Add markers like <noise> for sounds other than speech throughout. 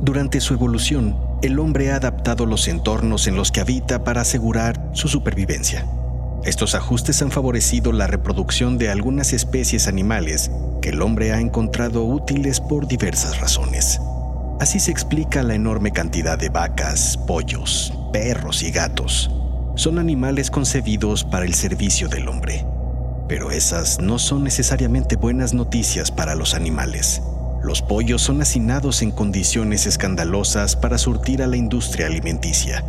Durante su evolución, el hombre ha adaptado los entornos en los que habita para asegurar su supervivencia. Estos ajustes han favorecido la reproducción de algunas especies animales que el hombre ha encontrado útiles por diversas razones. Así se explica la enorme cantidad de vacas, pollos, perros y gatos. Son animales concebidos para el servicio del hombre. Pero esas no son necesariamente buenas noticias para los animales. Los pollos son hacinados en condiciones escandalosas para surtir a la industria alimenticia.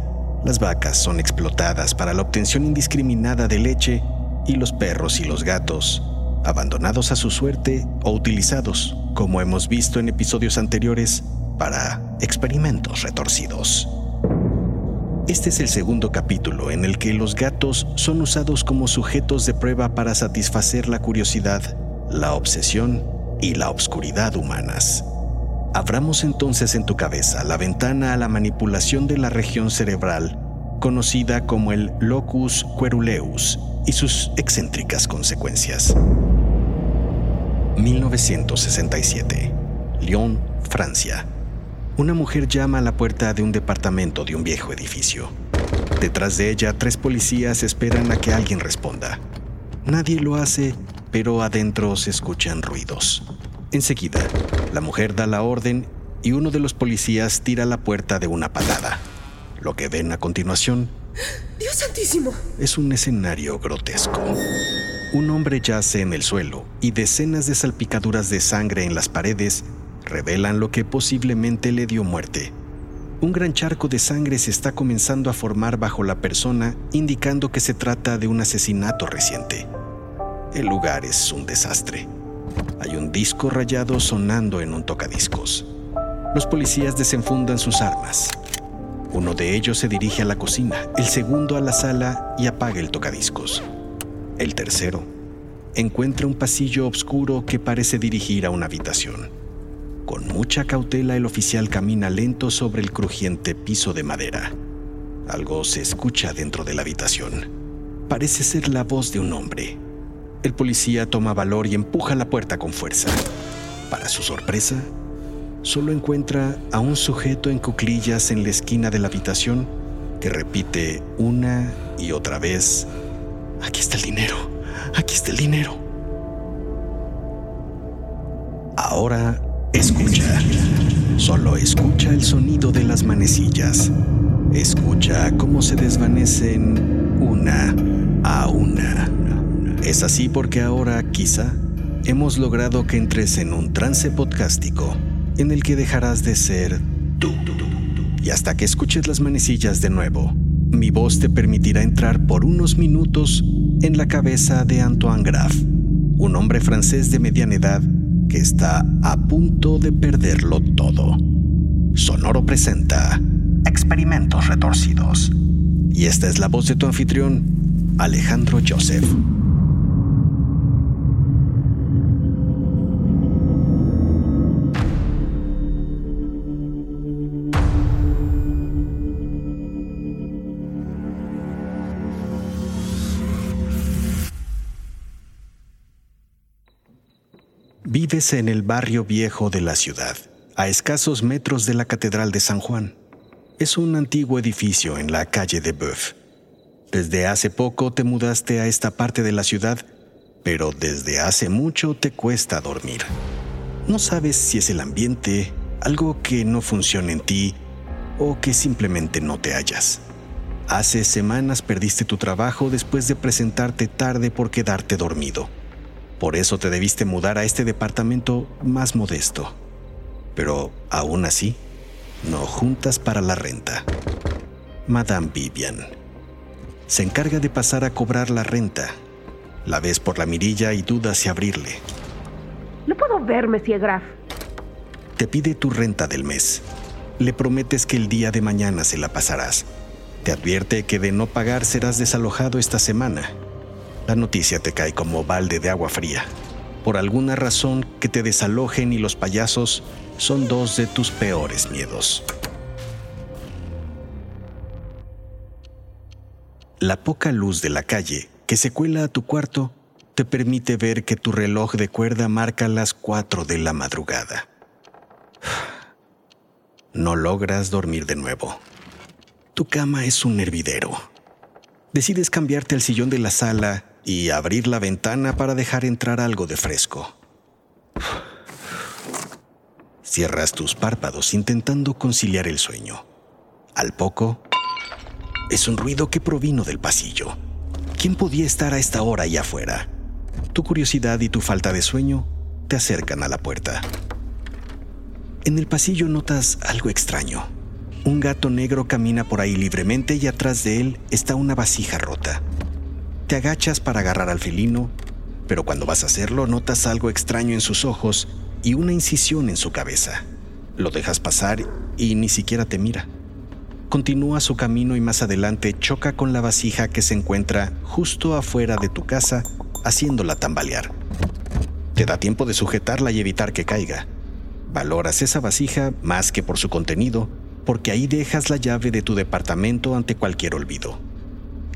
Las vacas son explotadas para la obtención indiscriminada de leche y los perros y los gatos, abandonados a su suerte o utilizados, como hemos visto en episodios anteriores, para experimentos retorcidos. Este es el segundo capítulo en el que los gatos son usados como sujetos de prueba para satisfacer la curiosidad, la obsesión y la obscuridad humanas. Abramos entonces en tu cabeza la ventana a la manipulación de la región cerebral, conocida como el locus coeruleus, y sus excéntricas consecuencias. 1967. Lyon, Francia. Una mujer llama a la puerta de un departamento de un viejo edificio. Detrás de ella, tres policías esperan a que alguien responda. Nadie lo hace pero adentro se escuchan ruidos. Enseguida, la mujer da la orden y uno de los policías tira la puerta de una patada. Lo que ven a continuación ¡Dios santísimo! es un escenario grotesco. Un hombre yace en el suelo y decenas de salpicaduras de sangre en las paredes revelan lo que posiblemente le dio muerte. Un gran charco de sangre se está comenzando a formar bajo la persona, indicando que se trata de un asesinato reciente. El lugar es un desastre. Hay un disco rayado sonando en un tocadiscos. Los policías desenfundan sus armas. Uno de ellos se dirige a la cocina, el segundo a la sala y apaga el tocadiscos. El tercero encuentra un pasillo oscuro que parece dirigir a una habitación. Con mucha cautela el oficial camina lento sobre el crujiente piso de madera. Algo se escucha dentro de la habitación. Parece ser la voz de un hombre. El policía toma valor y empuja la puerta con fuerza. Para su sorpresa, solo encuentra a un sujeto en cuclillas en la esquina de la habitación que repite una y otra vez, aquí está el dinero, aquí está el dinero. Ahora escucha, solo escucha el sonido de las manecillas. Escucha cómo se desvanecen una a una. Es así porque ahora, quizá, hemos logrado que entres en un trance podcástico en el que dejarás de ser tú. Y hasta que escuches las manecillas de nuevo, mi voz te permitirá entrar por unos minutos en la cabeza de Antoine Graff, un hombre francés de mediana edad que está a punto de perderlo todo. Sonoro presenta Experimentos Retorcidos. Y esta es la voz de tu anfitrión, Alejandro Joseph. Vives en el barrio viejo de la ciudad, a escasos metros de la Catedral de San Juan. Es un antiguo edificio en la calle de Boeuf. Desde hace poco te mudaste a esta parte de la ciudad, pero desde hace mucho te cuesta dormir. No sabes si es el ambiente, algo que no funciona en ti o que simplemente no te hallas. Hace semanas perdiste tu trabajo después de presentarte tarde por quedarte dormido. Por eso te debiste mudar a este departamento más modesto. Pero aún así, no juntas para la renta. Madame Vivian se encarga de pasar a cobrar la renta. La ves por la mirilla y dudas si abrirle. No puedo ver, Monsieur Graf. Te pide tu renta del mes. Le prometes que el día de mañana se la pasarás. Te advierte que de no pagar serás desalojado esta semana la noticia te cae como balde de agua fría. Por alguna razón que te desalojen y los payasos son dos de tus peores miedos. La poca luz de la calle que se cuela a tu cuarto te permite ver que tu reloj de cuerda marca las 4 de la madrugada. No logras dormir de nuevo. Tu cama es un hervidero. Decides cambiarte al sillón de la sala y abrir la ventana para dejar entrar algo de fresco. Cierras tus párpados intentando conciliar el sueño. Al poco, es un ruido que provino del pasillo. ¿Quién podía estar a esta hora allá afuera? Tu curiosidad y tu falta de sueño te acercan a la puerta. En el pasillo notas algo extraño. Un gato negro camina por ahí libremente y atrás de él está una vasija rota. Te agachas para agarrar al felino, pero cuando vas a hacerlo notas algo extraño en sus ojos y una incisión en su cabeza. Lo dejas pasar y ni siquiera te mira. Continúa su camino y más adelante choca con la vasija que se encuentra justo afuera de tu casa, haciéndola tambalear. Te da tiempo de sujetarla y evitar que caiga. Valoras esa vasija más que por su contenido, porque ahí dejas la llave de tu departamento ante cualquier olvido.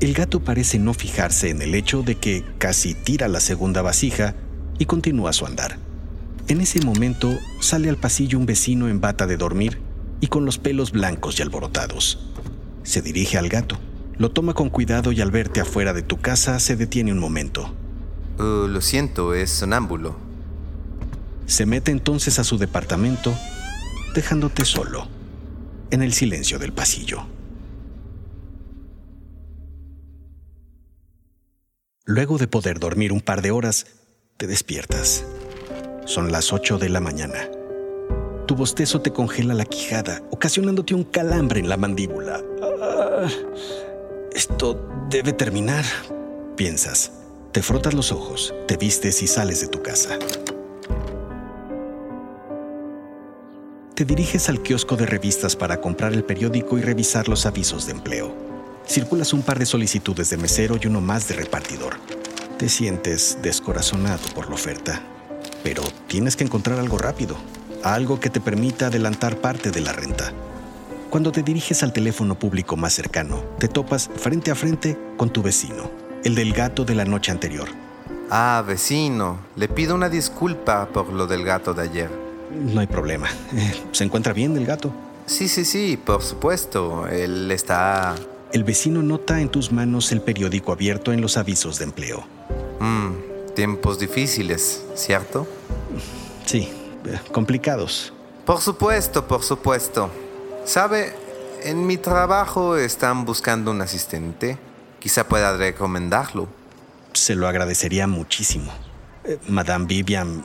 El gato parece no fijarse en el hecho de que casi tira la segunda vasija y continúa su andar. En ese momento sale al pasillo un vecino en bata de dormir y con los pelos blancos y alborotados. Se dirige al gato, lo toma con cuidado y al verte afuera de tu casa se detiene un momento. Uh, lo siento, es sonámbulo. Se mete entonces a su departamento, dejándote solo, en el silencio del pasillo. Luego de poder dormir un par de horas, te despiertas. Son las 8 de la mañana. Tu bostezo te congela la quijada, ocasionándote un calambre en la mandíbula. Ah, esto debe terminar, piensas. Te frotas los ojos, te vistes y sales de tu casa. Te diriges al kiosco de revistas para comprar el periódico y revisar los avisos de empleo. Circulas un par de solicitudes de mesero y uno más de repartidor. Te sientes descorazonado por la oferta, pero tienes que encontrar algo rápido, algo que te permita adelantar parte de la renta. Cuando te diriges al teléfono público más cercano, te topas frente a frente con tu vecino, el del gato de la noche anterior. Ah, vecino, le pido una disculpa por lo del gato de ayer. No hay problema. Eh, ¿Se encuentra bien el gato? Sí, sí, sí, por supuesto. Él está el vecino nota en tus manos el periódico abierto en los avisos de empleo. Mm, tiempos difíciles, ¿cierto? Sí, eh, complicados. Por supuesto, por supuesto. ¿Sabe? En mi trabajo están buscando un asistente. Quizá pueda recomendarlo. Se lo agradecería muchísimo. Eh, Madame Vivian...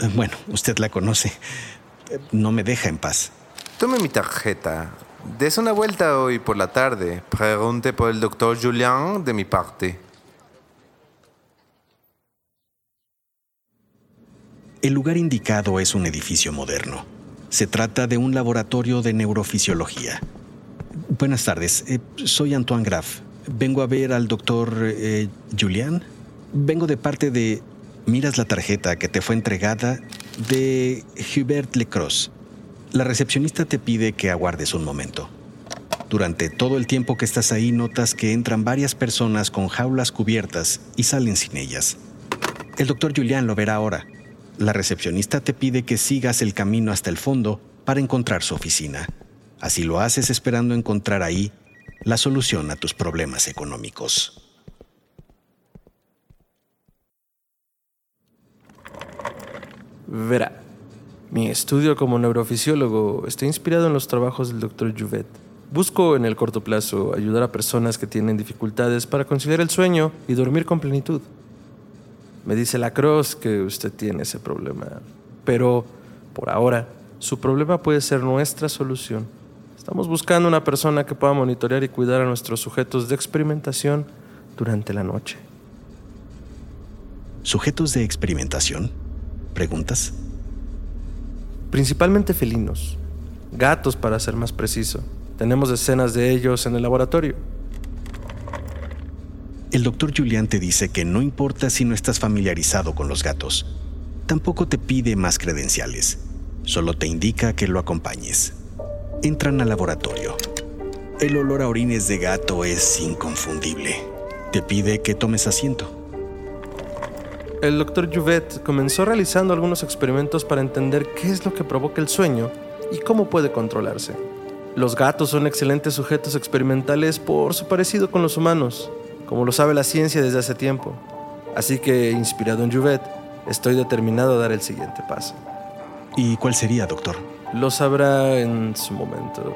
Eh, bueno, usted la conoce. No me deja en paz. Tome mi tarjeta. Des una vuelta hoy por la tarde. Pregunte por el doctor Julian de mi parte. El lugar indicado es un edificio moderno. Se trata de un laboratorio de neurofisiología. Buenas tardes, eh, soy Antoine Graff. Vengo a ver al doctor eh, Julian. Vengo de parte de... Miras la tarjeta que te fue entregada de Hubert Lecross. La recepcionista te pide que aguardes un momento. Durante todo el tiempo que estás ahí notas que entran varias personas con jaulas cubiertas y salen sin ellas. El doctor Julián lo verá ahora. La recepcionista te pide que sigas el camino hasta el fondo para encontrar su oficina. Así lo haces esperando encontrar ahí la solución a tus problemas económicos. Verá, Mi estudio como neurofisiólogo está inspirado en los trabajos del Dr. Jouvet. Busco en el corto plazo ayudar a personas que tienen dificultades para conciliar el sueño y dormir con plenitud. Me dice la Cross que usted tiene ese problema, pero por ahora su problema puede ser nuestra solución. Estamos buscando una persona que pueda monitorear y cuidar a nuestros sujetos de experimentación durante la noche. ¿Sujetos de experimentación? ¿Preguntas? Principalmente felinos, gatos para ser más preciso. Tenemos decenas de ellos en el laboratorio. El doctor Julián te dice que no importa si no estás familiarizado con los gatos. Tampoco te pide más credenciales. Solo te indica que lo acompañes. Entran al laboratorio. El olor a orines de gato es inconfundible. Te pide que tomes asiento. El doctor Jouvet comenzó realizando algunos experimentos para entender qué es lo que provoca el sueño y cómo puede controlarse. Los gatos son excelentes sujetos experimentales por su parecido con los humanos, como lo sabe la ciencia desde hace tiempo. Así que, inspirado en Jouvet, estoy determinado a dar el siguiente paso. ¿Y cuál sería, doctor? Lo sabrá en su momento,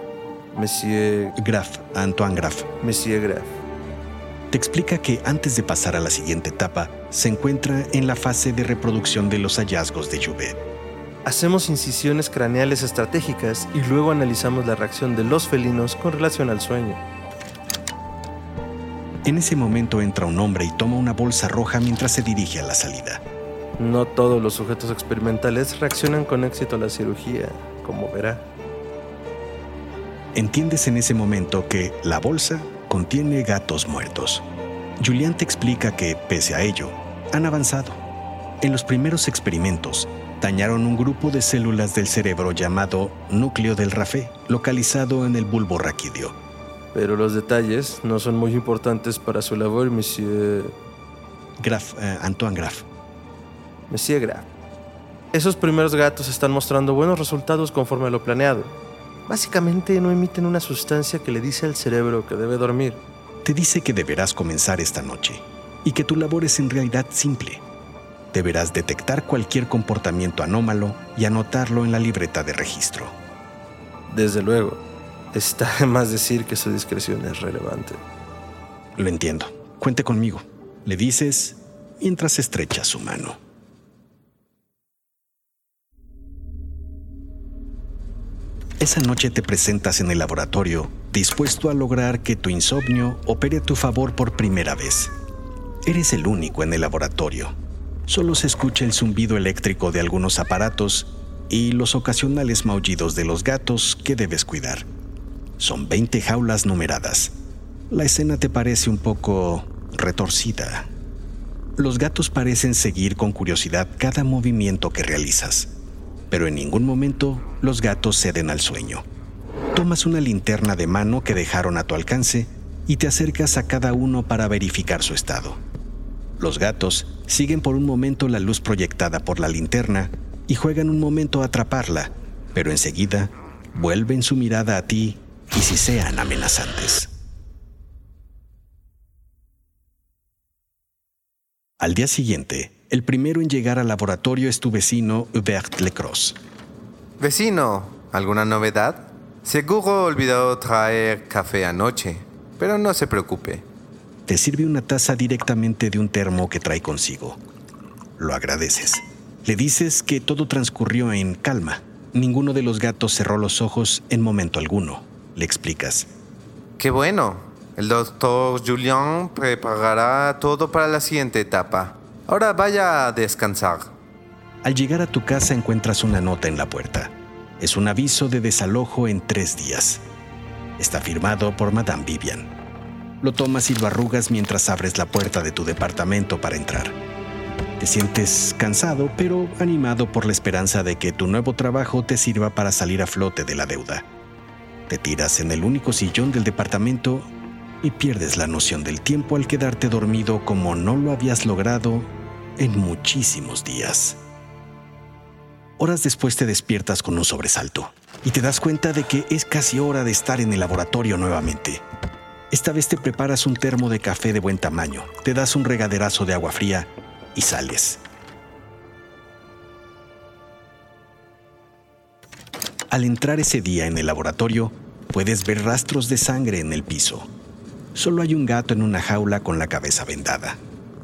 Monsieur Graf, Antoine Graf. Monsieur Graf. Te explica que antes de pasar a la siguiente etapa, se encuentra en la fase de reproducción de los hallazgos de Jouvet. Hacemos incisiones craneales estratégicas y luego analizamos la reacción de los felinos con relación al sueño. En ese momento entra un hombre y toma una bolsa roja mientras se dirige a la salida. No todos los sujetos experimentales reaccionan con éxito a la cirugía, como verá. Entiendes en ese momento que la bolsa contiene gatos muertos. Julián te explica que, pese a ello, han avanzado. En los primeros experimentos, dañaron un grupo de células del cerebro llamado núcleo del rafé, localizado en el bulbo raquídeo. Pero los detalles no son muy importantes para su labor, Monsieur. Graf, eh, Antoine Graf. Monsieur Graf. Esos primeros gatos están mostrando buenos resultados conforme a lo planeado. Básicamente no emiten una sustancia que le dice al cerebro que debe dormir. Te dice que deberás comenzar esta noche y que tu labor es en realidad simple deberás detectar cualquier comportamiento anómalo y anotarlo en la libreta de registro. Desde luego, está de más decir que su discreción es relevante. Lo entiendo. Cuente conmigo. Le dices mientras estrecha su mano. Esa noche te presentas en el laboratorio, dispuesto a lograr que tu insomnio opere a tu favor por primera vez. Eres el único en el laboratorio, Solo se escucha el zumbido eléctrico de algunos aparatos y los ocasionales maullidos de los gatos que debes cuidar. Son 20 jaulas numeradas. La escena te parece un poco retorcida. Los gatos parecen seguir con curiosidad cada movimiento que realizas, pero en ningún momento los gatos ceden al sueño. Tomas una linterna de mano que dejaron a tu alcance y te acercas a cada uno para verificar su estado. Los gatos siguen por un momento la luz proyectada por la linterna y juegan un momento a atraparla, pero enseguida vuelven su mirada a ti y si sean amenazantes. Al día siguiente, el primero en llegar al laboratorio es tu vecino Hubert Lecross. Vecino, ¿alguna novedad? Seguro olvidó traer café anoche, pero no se preocupe te sirve una taza directamente de un termo que trae consigo. Lo agradeces. Le dices que todo transcurrió en calma. Ninguno de los gatos cerró los ojos en momento alguno. Le explicas. Qué bueno. El doctor Julian preparará todo para la siguiente etapa. Ahora vaya a descansar. Al llegar a tu casa encuentras una nota en la puerta. Es un aviso de desalojo en tres días. Está firmado por Madame Vivian. Lo tomas y lo arrugas mientras abres la puerta de tu departamento para entrar. Te sientes cansado, pero animado por la esperanza de que tu nuevo trabajo te sirva para salir a flote de la deuda. Te tiras en el único sillón del departamento y pierdes la noción del tiempo al quedarte dormido como no lo habías logrado en muchísimos días. Horas después te despiertas con un sobresalto y te das cuenta de que es casi hora de estar en el laboratorio nuevamente. Esta vez te preparas un termo de café de buen tamaño, te das un regaderazo de agua fría y sales. Al entrar ese día en el laboratorio, puedes ver rastros de sangre en el piso. Solo hay un gato en una jaula con la cabeza vendada.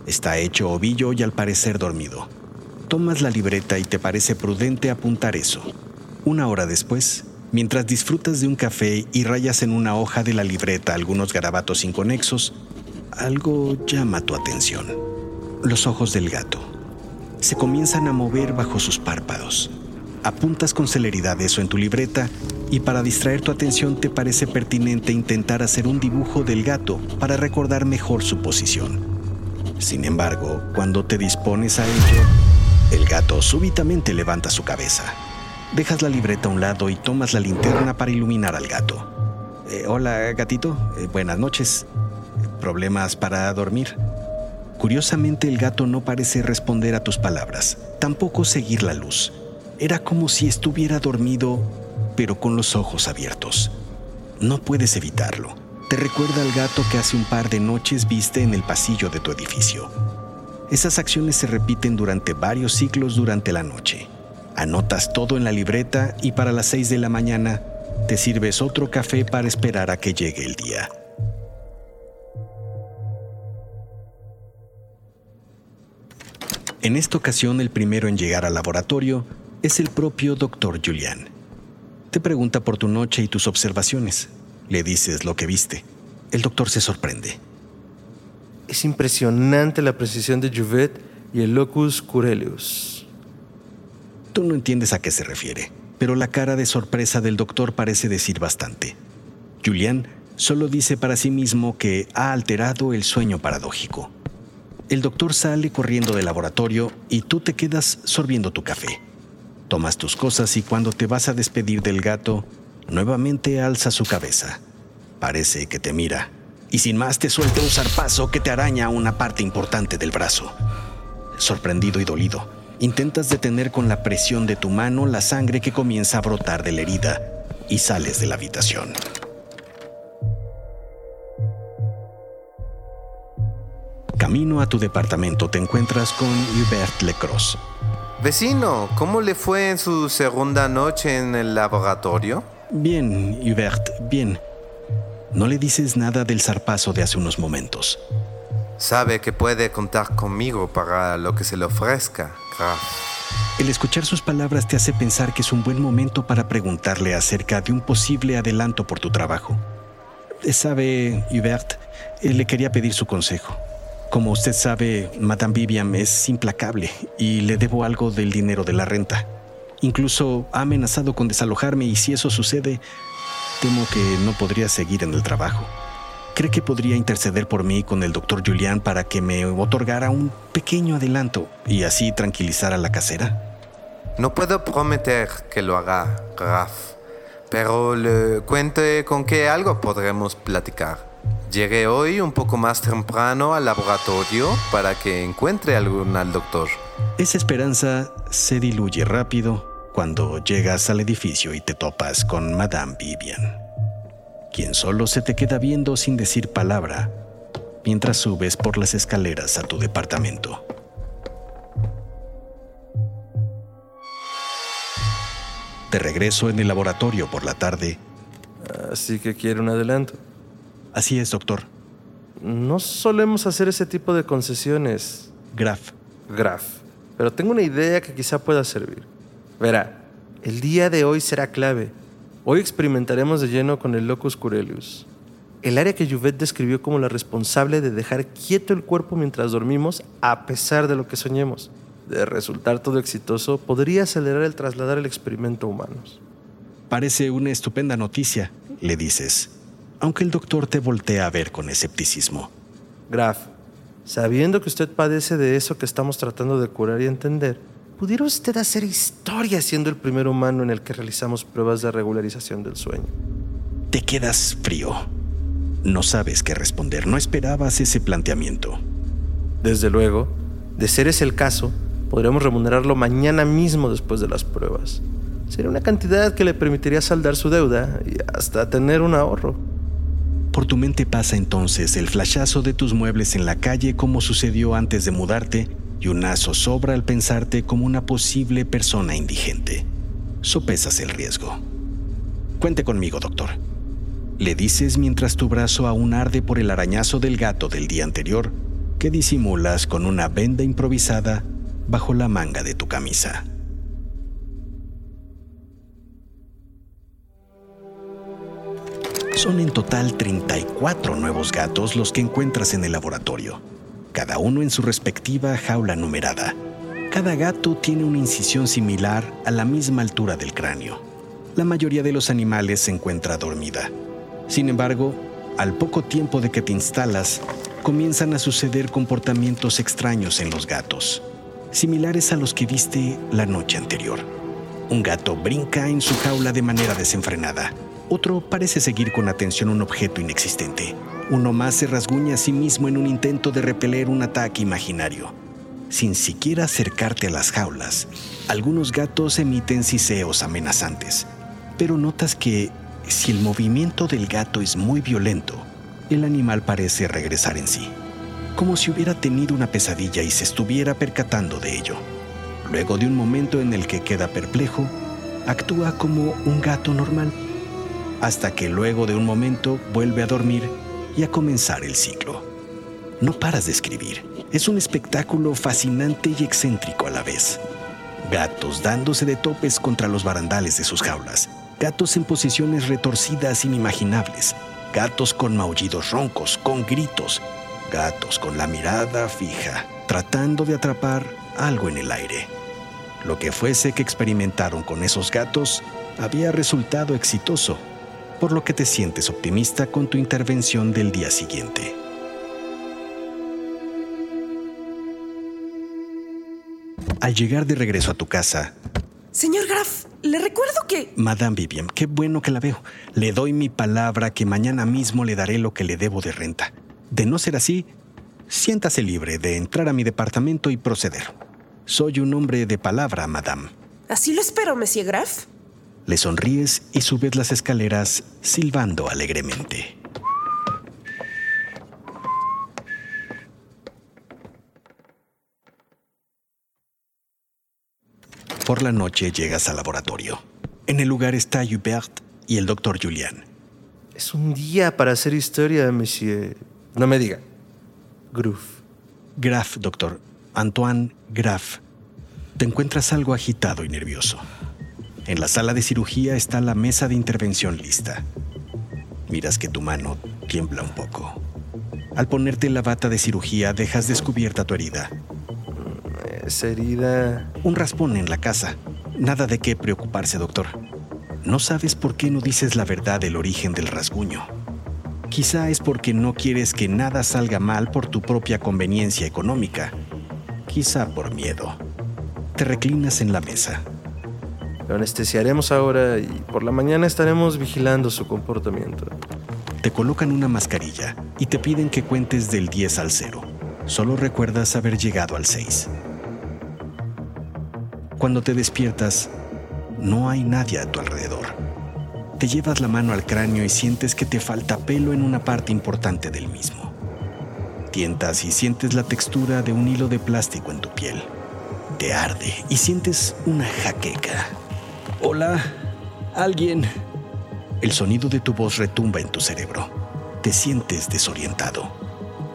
Está hecho ovillo y al parecer dormido. Tomas la libreta y te parece prudente apuntar eso. Una hora después, mientras disfrutas de un café y rayas en una hoja de la libreta algunos garabatos inconexos, algo llama tu atención. Los ojos del gato. Se comienzan a mover bajo sus párpados. Apuntas con celeridad eso en tu libreta y para distraer tu atención te parece pertinente intentar hacer un dibujo del gato para recordar mejor su posición. Sin embargo, cuando te dispones a ello, el gato súbitamente levanta su cabeza. Dejas la libreta a un lado y tomas la linterna para iluminar al gato. Eh, hola, gatito. Eh, buenas noches. ¿Problemas para dormir? Curiosamente, el gato no parece responder a tus palabras, tampoco seguir la luz. Era como si estuviera dormido, pero con los ojos abiertos. No puedes evitarlo. Te recuerda al gato que hace un par de noches viste en el pasillo de tu edificio. Esas acciones se repiten durante varios ciclos durante la noche. Anotas todo en la libreta y para las 6 de la mañana te sirves otro café para esperar a que llegue el día. En esta ocasión el primero en llegar al laboratorio es el propio doctor Julian. Te pregunta por tu noche y tus observaciones. Le dices lo que viste. El doctor se sorprende. Es impresionante la precisión de Juvet y el locus curelius. Tú no entiendes a qué se refiere, pero la cara de sorpresa del doctor parece decir bastante. Julian solo dice para sí mismo que ha alterado el sueño paradójico. El doctor sale corriendo del laboratorio y tú te quedas sorbiendo tu café. Tomas tus cosas y cuando te vas a despedir del gato, nuevamente alza su cabeza. Parece que te mira. Y sin más te suelta un zarpazo que te araña una parte importante del brazo. Sorprendido y dolido, intentas detener con la presión de tu mano la sangre que comienza a brotar de la herida y sales de la habitación. Camino a tu departamento te encuentras con Hubert Lecross, Vecino, ¿cómo le fue en su segunda noche en el laboratorio? Bien, Hubert, bien. No le dices nada del zarpazo de hace unos momentos. Sabe que puede contar conmigo para lo que se le ofrezca, Graf. El escuchar sus palabras te hace pensar que es un buen momento para preguntarle acerca de un posible adelanto por tu trabajo. Sabe, Hubert, le quería pedir su consejo. Como usted sabe, Madame Vivian es implacable y le debo algo del dinero de la renta. Incluso ha amenazado con desalojarme y si eso sucede, temo que no podría seguir en el trabajo. ¿Cree que podría interceder por mí con el doctor Julián para que me otorgara un pequeño adelanto y así tranquilizar a la casera? No puedo prometer que lo haga, Graf, pero le cuente con que algo podremos platicar. Llegué hoy un poco más temprano al laboratorio para que encuentre algún al doctor. Esa esperanza se diluye rápido cuando llegas al edificio y te topas con Madame Vivian, quien solo se te queda viendo sin decir palabra mientras subes por las escaleras a tu departamento. De regreso en el laboratorio por la tarde. Así que quiere un adelanto. Así es, doctor. No solemos hacer ese tipo de concesiones. Graf. Graf. Pero tengo una idea que quizá pueda servir. Verá, el día de hoy será clave. Hoy experimentaremos de lleno con el locus curelius. El área que Juvet describió como la responsable de dejar quieto el cuerpo mientras dormimos a pesar de lo que soñemos. De resultar todo exitoso, podría acelerar el trasladar el experimento a humanos. Parece una estupenda noticia, le dices aunque el doctor te voltea a ver con escepticismo. Graf, sabiendo que usted padece de eso que estamos tratando de curar y entender, ¿pudiera usted hacer historia siendo el primer humano en el que realizamos pruebas de regularización del sueño? Te quedas frío. No sabes qué responder, no esperabas ese planteamiento. Desde luego, de ser ese el caso, podríamos remunerarlo mañana mismo después de las pruebas. Sería una cantidad que le permitiría saldar su deuda y hasta tener un ahorro. Por tu mente pasa entonces el flashazo de tus muebles en la calle como sucedió antes de mudarte y un aso sobra al pensarte como una posible persona indigente. Sopesas el riesgo. Cuente conmigo, doctor. Le dices mientras tu brazo aún arde por el arañazo del gato del día anterior, que disimulas con una venda improvisada bajo la manga de tu camisa. Son en total 34 nuevos gatos los que encuentras en el laboratorio, cada uno en su respectiva jaula numerada. Cada gato tiene una incisión similar a la misma altura del cráneo. La mayoría de los animales se encuentra dormida. Sin embargo, al poco tiempo de que te instalas, comienzan a suceder comportamientos extraños en los gatos, similares a los que viste la noche anterior. Un gato brinca en su jaula de manera desenfrenada otro parece seguir con atención un objeto inexistente. Uno más se rasguña a sí mismo en un intento de repeler un ataque imaginario. Sin siquiera acercarte a las jaulas, algunos gatos emiten siseos amenazantes, pero notas que si el movimiento del gato es muy violento, el animal parece regresar en sí, como si hubiera tenido una pesadilla y se estuviera percatando de ello. Luego de un momento en el que queda perplejo, actúa como un gato normal hasta que luego de un momento vuelve a dormir y a comenzar el ciclo. No paras de escribir. Es un espectáculo fascinante y excéntrico a la vez. Gatos dándose de topes contra los barandales de sus jaulas. Gatos en posiciones retorcidas inimaginables. Gatos con maullidos roncos, con gritos. Gatos con la mirada fija, tratando de atrapar algo en el aire. Lo que fuese que experimentaron con esos gatos había resultado exitoso por lo que te sientes optimista con tu intervención del día siguiente. Al llegar de regreso a tu casa, Señor Graf, le recuerdo que... Madame Vivian, qué bueno que la veo. Le doy mi palabra que mañana mismo le daré lo que le debo de renta. De no ser así, siéntase libre de entrar a mi departamento y proceder. Soy un hombre de palabra, Madame. Así lo espero, Monsieur Graf. Le sonríes y subes las escaleras silbando alegremente. Por la noche llegas al laboratorio. En el lugar está Hubert y el doctor Julian. Es un día para hacer historia, monsieur. No me diga. Graf. Graf, doctor. Antoine Graf. Te encuentras algo agitado y nervioso. En la sala de cirugía está la mesa de intervención lista. Miras que tu mano tiembla un poco. Al ponerte la bata de cirugía dejas descubierta tu herida. Esa herida... Un raspón en la casa. Nada de qué preocuparse, doctor. No sabes por qué no dices la verdad del origen del rasguño. Quizá es porque no quieres que nada salga mal por tu propia conveniencia económica. Quizá por miedo. Te reclinas en la mesa. Lo anestesiaremos ahora y por la mañana estaremos vigilando su comportamiento. Te colocan una mascarilla y te piden que cuentes del 10 al 0. Solo recuerdas haber llegado al 6. Cuando te despiertas, no hay nadie a tu alrededor. Te llevas la mano al cráneo y sientes que te falta pelo en una parte importante del mismo. Tientas y sientes la textura de un hilo de plástico en tu piel. Te arde y sientes una jaqueca. Hola, alguien. El sonido de tu voz retumba en tu cerebro. Te sientes desorientado.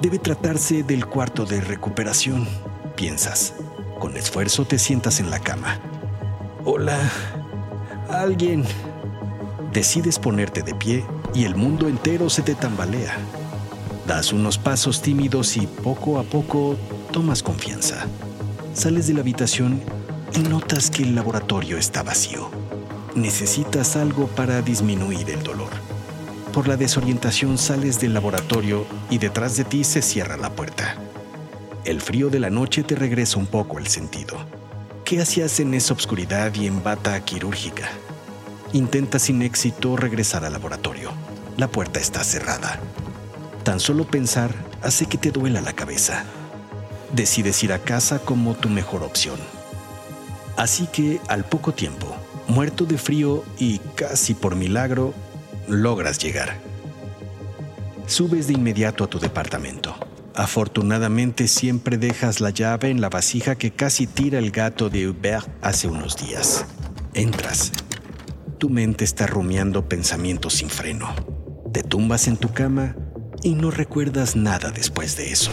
Debe tratarse del cuarto de recuperación, piensas. Con esfuerzo te sientas en la cama. Hola, alguien. Decides ponerte de pie y el mundo entero se te tambalea. Das unos pasos tímidos y poco a poco tomas confianza. Sales de la habitación y notas que el laboratorio está vacío. Necesitas algo para disminuir el dolor. Por la desorientación sales del laboratorio y detrás de ti se cierra la puerta. El frío de la noche te regresa un poco el sentido. ¿Qué hacías en esa oscuridad y en bata quirúrgica? Intentas sin éxito regresar al laboratorio. La puerta está cerrada. Tan solo pensar hace que te duela la cabeza. Decides ir a casa como tu mejor opción. Así que al poco tiempo, muerto de frío y casi por milagro, logras llegar. Subes de inmediato a tu departamento. Afortunadamente siempre dejas la llave en la vasija que casi tira el gato de Hubert hace unos días. Entras. Tu mente está rumiando pensamientos sin freno. Te tumbas en tu cama y no recuerdas nada después de eso.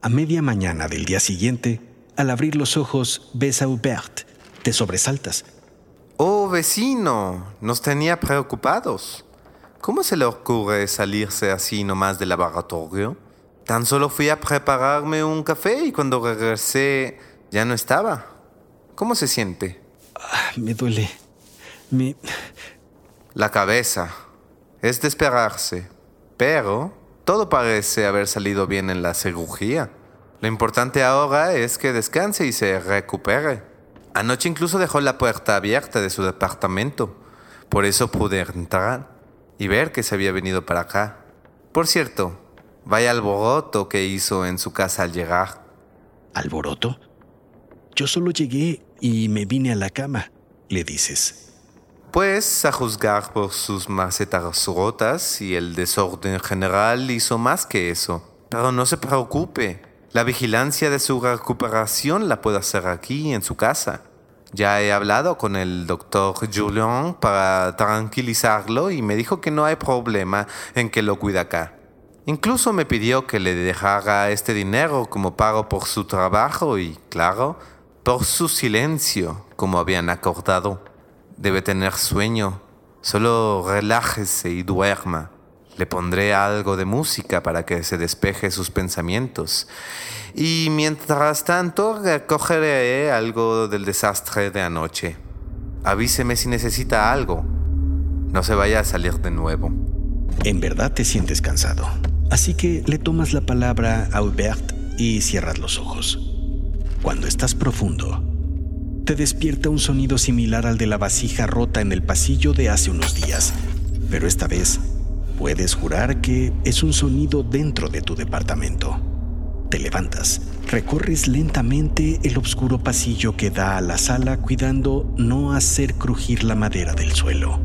A media mañana del día siguiente, al abrir los ojos, ves a Hubert. Te sobresaltas. Oh, vecino, nos tenía preocupados. ¿Cómo se le ocurre salirse así nomás del laboratorio? Tan solo fui a prepararme un café y cuando regresé ya no estaba. ¿Cómo se siente? Ah, me duele. Me... La cabeza. Es de esperarse. Pero todo parece haber salido bien en la cirugía. Lo importante ahora es que descanse y se recupere. Anoche incluso dejó la puerta abierta de su departamento. Por eso pude entrar y ver que se había venido para acá. Por cierto, vaya alboroto que hizo en su casa al llegar. ¿Alboroto? Yo solo llegué y me vine a la cama, le dices. Pues, a juzgar por sus macetas rotas y el desorden general, hizo más que eso. Pero no se preocupe, la vigilancia de su recuperación la puedo hacer aquí, en su casa. Ya he hablado con el doctor Julien para tranquilizarlo y me dijo que no hay problema en que lo cuide acá. Incluso me pidió que le dejara este dinero como pago por su trabajo y, claro, por su silencio, como habían acordado. Debe tener sueño. Solo relájese y duerma. Le pondré algo de música para que se despeje sus pensamientos. Y mientras tanto recogeré algo del desastre de anoche. Avíseme si necesita algo. No se vaya a salir de nuevo. En verdad te sientes cansado. Así que le tomas la palabra a Hubert y cierras los ojos. Cuando estás profundo, te despierta un sonido similar al de la vasija rota en el pasillo de hace unos días, pero esta vez Puedes jurar que es un sonido dentro de tu departamento. Te levantas, recorres lentamente el oscuro pasillo que da a la sala cuidando no hacer crujir la madera del suelo.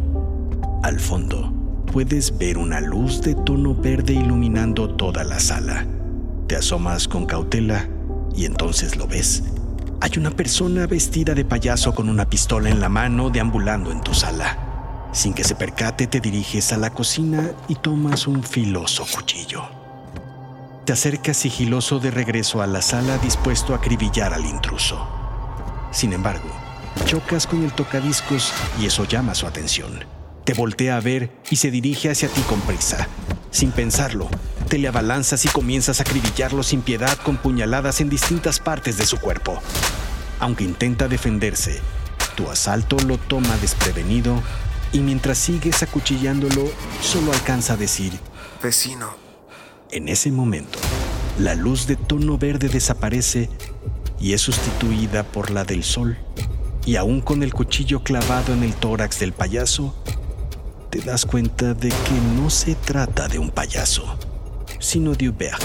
Al fondo, puedes ver una luz de tono verde iluminando toda la sala. Te asomas con cautela y entonces lo ves. Hay una persona vestida de payaso con una pistola en la mano deambulando en tu sala. Sin que se percate, te diriges a la cocina y tomas un filoso cuchillo. Te acercas sigiloso de regreso a la sala dispuesto a acribillar al intruso. Sin embargo, chocas con el tocadiscos y eso llama su atención. Te voltea a ver y se dirige hacia ti con prisa. Sin pensarlo, te le abalanzas y comienzas a acribillarlo sin piedad con puñaladas en distintas partes de su cuerpo. Aunque intenta defenderse, tu asalto lo toma desprevenido y mientras sigues acuchillándolo, solo alcanza a decir, Vecino. En ese momento, la luz de tono verde desaparece y es sustituida por la del sol. Y aún con el cuchillo clavado en el tórax del payaso, te das cuenta de que no se trata de un payaso, sino de Hubert.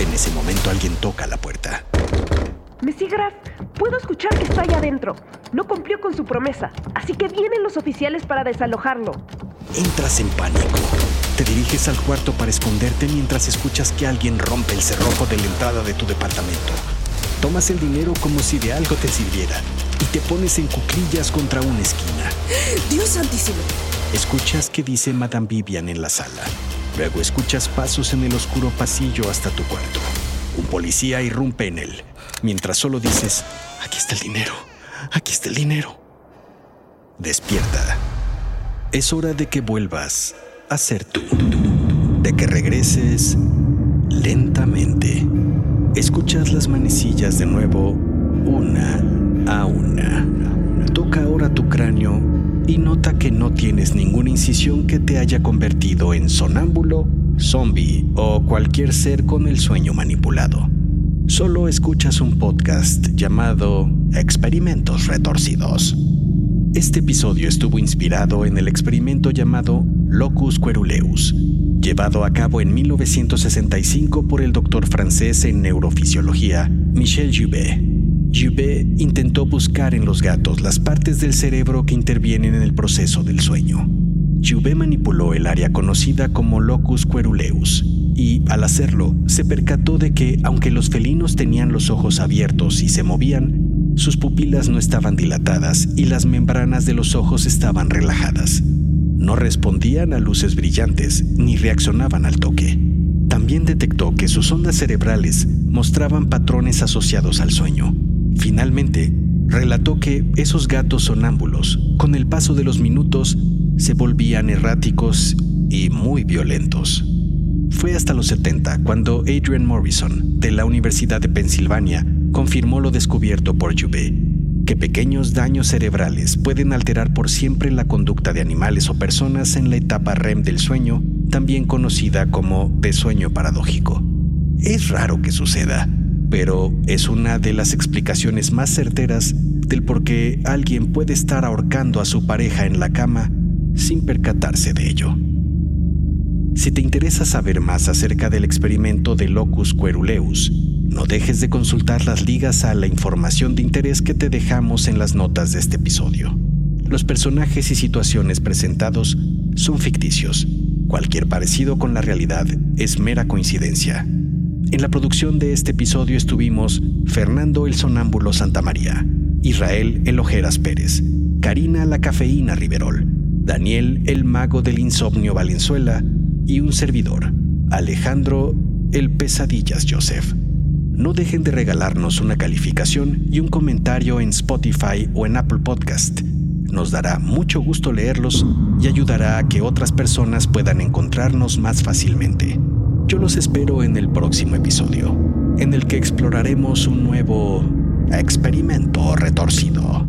En ese momento alguien toca la puerta. Monsieur Graf, puedo escuchar que está ahí adentro. No cumplió con su promesa, así que vienen los oficiales para desalojarlo. Entras en pánico. Te diriges al cuarto para esconderte mientras escuchas que alguien rompe el cerrojo de la entrada de tu departamento. Tomas el dinero como si de algo te sirviera y te pones en cuclillas contra una esquina. <gasps> Dios santísimo. Escuchas que dice Madame Vivian en la sala. Luego escuchas pasos en el oscuro pasillo hasta tu cuarto. Un policía irrumpe en él mientras solo dices, aquí está el dinero, aquí está el dinero. Despierta. Es hora de que vuelvas a ser tú, de que regreses lentamente. Escuchas las manecillas de nuevo, una a una. Toca ahora tu cráneo y nota que no tienes ninguna incisión que te haya convertido en sonámbulo, zombie o cualquier ser con el sueño manipulado solo escuchas un podcast llamado Experimentos Retorcidos. Este episodio estuvo inspirado en el experimento llamado Locus Queruleus, llevado a cabo en 1965 por el doctor francés en neurofisiología Michel Joubert. Joubert intentó buscar en los gatos las partes del cerebro que intervienen en el proceso del sueño. Joubert manipuló el área conocida como locus queruleus y, al hacerlo, se percató de que, aunque los felinos tenían los ojos abiertos y se movían, sus pupilas no estaban dilatadas y las membranas de los ojos estaban relajadas. No respondían a luces brillantes ni reaccionaban al toque. También detectó que sus ondas cerebrales mostraban patrones asociados al sueño. Finalmente, relató que esos gatos sonámbulos, con el paso de los minutos, se volvían erráticos y muy violentos. Fue hasta los 70 cuando Adrian Morrison, de la Universidad de Pensilvania, confirmó lo descubierto por Juve, que pequeños daños cerebrales pueden alterar por siempre la conducta de animales o personas en la etapa REM del sueño, también conocida como de sueño paradójico. Es raro que suceda, pero es una de las explicaciones más certeras del por qué alguien puede estar ahorcando a su pareja en la cama sin percatarse de ello. Si te interesa saber más acerca del experimento de Locus Queruleus, no dejes de consultar las ligas a la información de interés que te dejamos en las notas de este episodio. Los personajes y situaciones presentados son ficticios. Cualquier parecido con la realidad es mera coincidencia. En la producción de este episodio estuvimos Fernando el Sonámbulo Santa María, Israel el Ojeras Pérez, Karina la Cafeína Riverol, Daniel el Mago del Insomnio Valenzuela y un servidor, Alejandro el Pesadillas Joseph. No dejen de regalarnos una calificación y un comentario en Spotify o en Apple Podcast. Nos dará mucho gusto leerlos y ayudará a que otras personas puedan encontrarnos más fácilmente. Yo los espero en el próximo episodio, en el que exploraremos un nuevo experimento retorcido.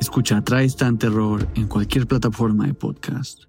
Escucha Tristan Terror en cualquier plataforma de podcast.